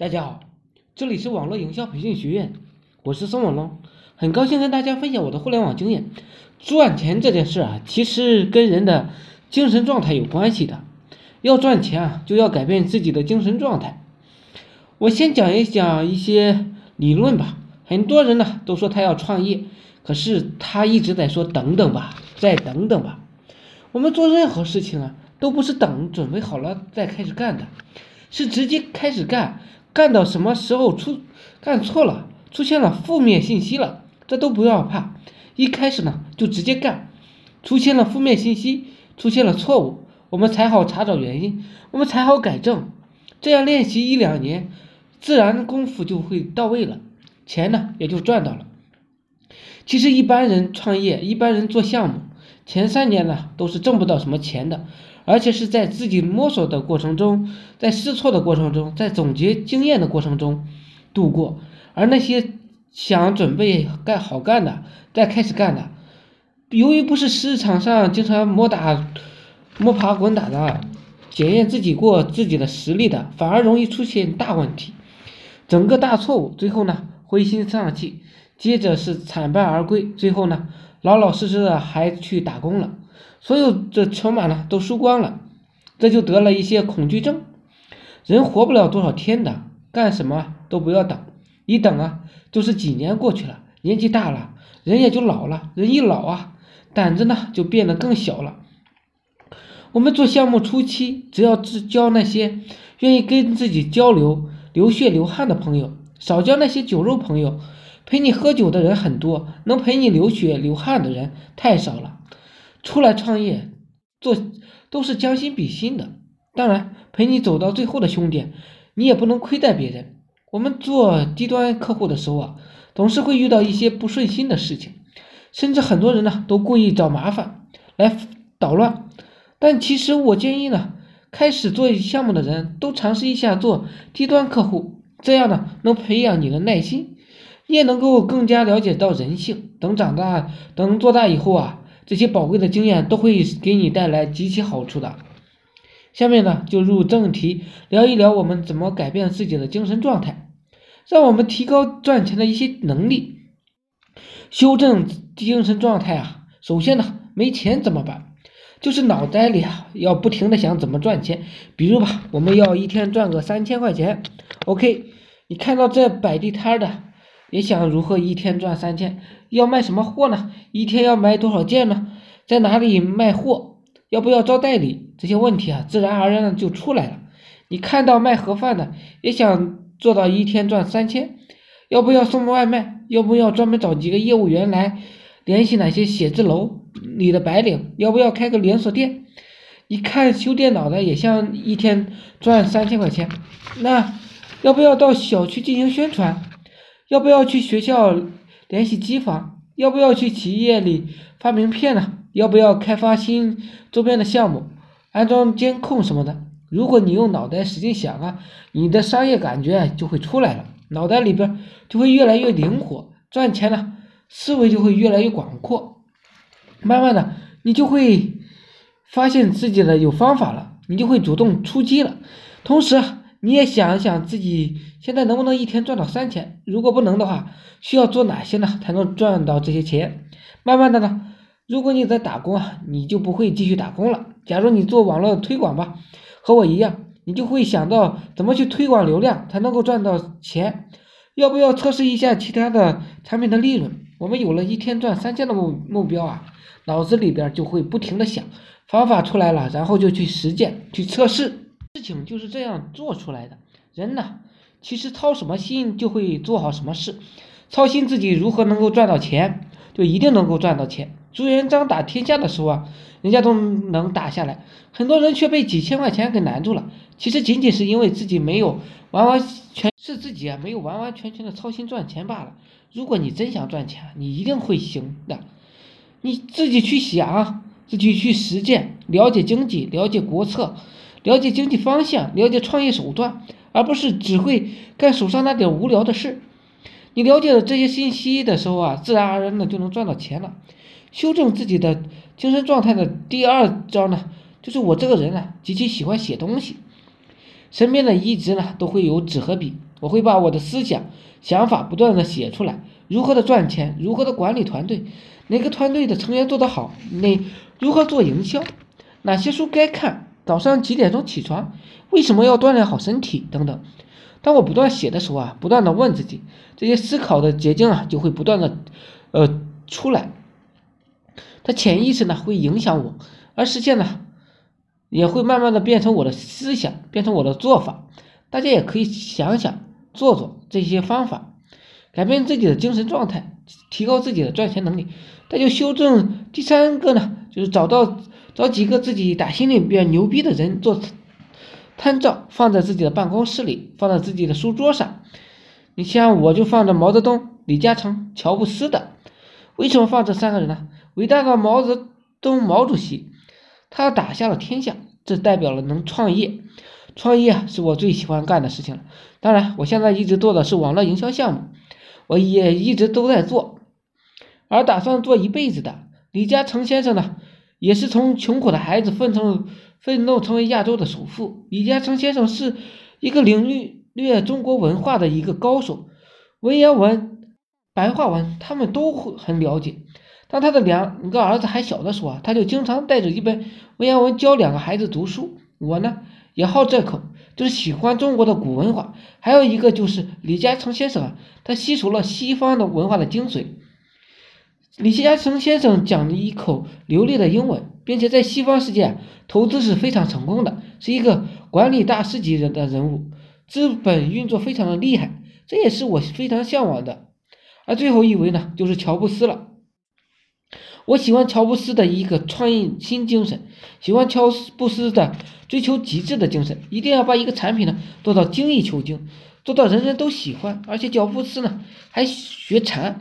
大家好，这里是网络营销培训学院，我是宋文龙，很高兴跟大家分享我的互联网经验。赚钱这件事啊，其实跟人的精神状态有关系的。要赚钱啊，就要改变自己的精神状态。我先讲一讲一些理论吧。很多人呢都说他要创业，可是他一直在说等等吧，再等等吧。我们做任何事情啊，都不是等准备好了再开始干的，是直接开始干。干到什么时候出干错了，出现了负面信息了，这都不要怕。一开始呢就直接干，出现了负面信息，出现了错误，我们才好查找原因，我们才好改正。这样练习一两年，自然功夫就会到位了，钱呢也就赚到了。其实一般人创业，一般人做项目，前三年呢都是挣不到什么钱的。而且是在自己摸索的过程中，在试错的过程中，在总结经验的过程中度过。而那些想准备干好干的，再开始干的，由于不是市场上经常摸打、摸爬滚打的，检验自己过自己的实力的，反而容易出现大问题，整个大错误。最后呢，灰心丧气，接着是惨败而归。最后呢，老老实实的还去打工了。所有的筹码呢都输光了，这就得了一些恐惧症。人活不了多少天的，干什么都不要等，一等啊就是几年过去了，年纪大了，人也就老了。人一老啊，胆子呢就变得更小了。我们做项目初期，只要只交那些愿意跟自己交流、流血流汗的朋友，少交那些酒肉朋友。陪你喝酒的人很多，能陪你流血流汗的人太少了。出来创业做都是将心比心的，当然陪你走到最后的兄弟，你也不能亏待别人。我们做低端客户的时候啊，总是会遇到一些不顺心的事情，甚至很多人呢都故意找麻烦来捣乱。但其实我建议呢，开始做项目的人都尝试一下做低端客户，这样呢能培养你的耐心，你也能够更加了解到人性。等长大，等做大以后啊。这些宝贵的经验都会给你带来极其好处的。下面呢，就入正题，聊一聊我们怎么改变自己的精神状态，让我们提高赚钱的一些能力，修正精神状态啊。首先呢，没钱怎么办？就是脑袋里啊要不停的想怎么赚钱。比如吧，我们要一天赚个三千块钱，OK，你看到这摆地摊的。也想如何一天赚三千？要卖什么货呢？一天要卖多少件呢？在哪里卖货？要不要招代理？这些问题啊，自然而然的就出来了。你看到卖盒饭的，也想做到一天赚三千？要不要送外卖？要不要专门找几个业务员来联系哪些写字楼里的白领？要不要开个连锁店？你看修电脑的也想一天赚三千块钱，那要不要到小区进行宣传？要不要去学校联系机房？要不要去企业里发名片呢？要不要开发新周边的项目，安装监控什么的？如果你用脑袋使劲想啊，你的商业感觉就会出来了，脑袋里边就会越来越灵活，赚钱呢，思维就会越来越广阔。慢慢的，你就会发现自己的有方法了，你就会主动出击了，同时。你也想一想自己现在能不能一天赚到三千？如果不能的话，需要做哪些呢才能赚到这些钱？慢慢的呢，如果你在打工啊，你就不会继续打工了。假如你做网络推广吧，和我一样，你就会想到怎么去推广流量才能够赚到钱？要不要测试一下其他的产品的利润？我们有了一天赚三千的目目标啊，脑子里边就会不停的想方法出来了，然后就去实践去测试。事情就是这样做出来的。人呢，其实操什么心就会做好什么事。操心自己如何能够赚到钱，就一定能够赚到钱。朱元璋打天下的时候啊，人家都能打下来，很多人却被几千块钱给难住了。其实仅仅是因为自己没有完完全是自己啊，没有完完全全的操心赚钱罢了。如果你真想赚钱，你一定会行的。你自己去想，自己去实践，了解经济，了解国策。了解经济方向，了解创业手段，而不是只会干手上那点无聊的事。你了解了这些信息的时候啊，自然而然的就能赚到钱了。修正自己的精神状态的第二招呢，就是我这个人呢极其喜欢写东西，身边呢一直呢都会有纸和笔。我会把我的思想、想法不断的写出来，如何的赚钱，如何的管理团队，哪个团队的成员做得好，哪如何做营销，哪些书该看，早上几点钟起床，为什么要锻炼好身体等等。当我不断写的时候啊，不断的问自己，这些思考的结晶啊，就会不断的，呃，出来。它潜意识呢会影响我，而实现呢，也会慢慢的变成我的思想，变成我的做法。大家也可以想想做做这些方法，改变自己的精神状态，提高自己的赚钱能力。那就修正第三个呢，就是找到找几个自己打心里比较牛逼的人做。参照放在自己的办公室里，放在自己的书桌上。你像我就放着毛泽东、李嘉诚、乔布斯的。为什么放这三个人呢？伟大的毛泽东毛主席，他打下了天下，这代表了能创业。创业，是我最喜欢干的事情了。当然，我现在一直做的是网络营销项目，我也一直都在做，而打算做一辈子的。李嘉诚先生呢，也是从穷苦的孩子奋斗。奋斗成为亚洲的首富，李嘉诚先生是一个领略中国文化的一个高手，文言文、白话文他们都会很了解。当他的两个儿子还小的时候啊，他就经常带着一本文言文教两个孩子读书。我呢也好这口，就是喜欢中国的古文化。还有一个就是李嘉诚先生啊，他吸收了西方的文化的精髓。李嘉诚先生讲了一口流利的英文，并且在西方世界投资是非常成功的，是一个管理大师级人的人物，资本运作非常的厉害，这也是我非常向往的。而最后一位呢，就是乔布斯了。我喜欢乔布斯的一个创新精神，喜欢乔布斯的追求极致的精神，一定要把一个产品呢做到精益求精，做到人人都喜欢。而且乔布斯呢还学禅。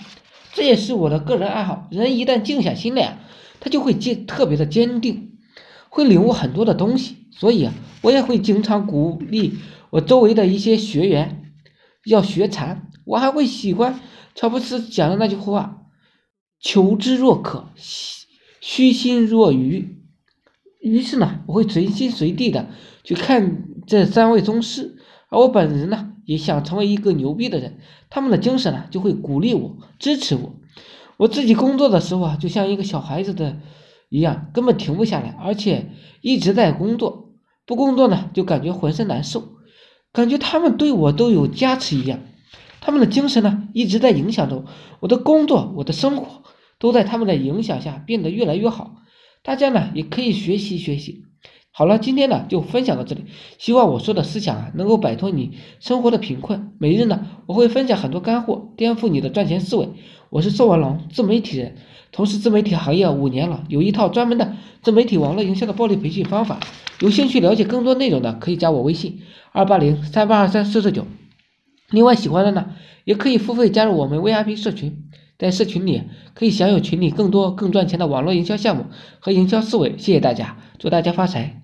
这也是我的个人爱好。人一旦静下心来，他就会坚特别的坚定，会领悟很多的东西。所以啊，我也会经常鼓励我周围的一些学员要学禅。我还会喜欢乔布斯讲的那句话：“求知若渴，虚心若愚。”于是呢，我会随心随地的去看这三位宗师。而我本人呢，也想成为一个牛逼的人，他们的精神呢，就会鼓励我、支持我。我自己工作的时候啊，就像一个小孩子的一样，根本停不下来，而且一直在工作。不工作呢，就感觉浑身难受，感觉他们对我都有加持一样。他们的精神呢，一直在影响着我的工作，我的生活都在他们的影响下变得越来越好。大家呢，也可以学习学习。好了，今天呢就分享到这里。希望我说的思想啊能够摆脱你生活的贫困。每日呢我会分享很多干货，颠覆你的赚钱思维。我是宋文龙，自媒体人，从事自媒体行业五年了，有一套专门的自媒体网络营销的暴力培训方法。有兴趣了解更多内容的，可以加我微信二八零三八二三四四九。另外喜欢的呢也可以付费加入我们 VIP 社群，在社群里可以享有群里更多更赚钱的网络营销项目和营销思维。谢谢大家，祝大家发财。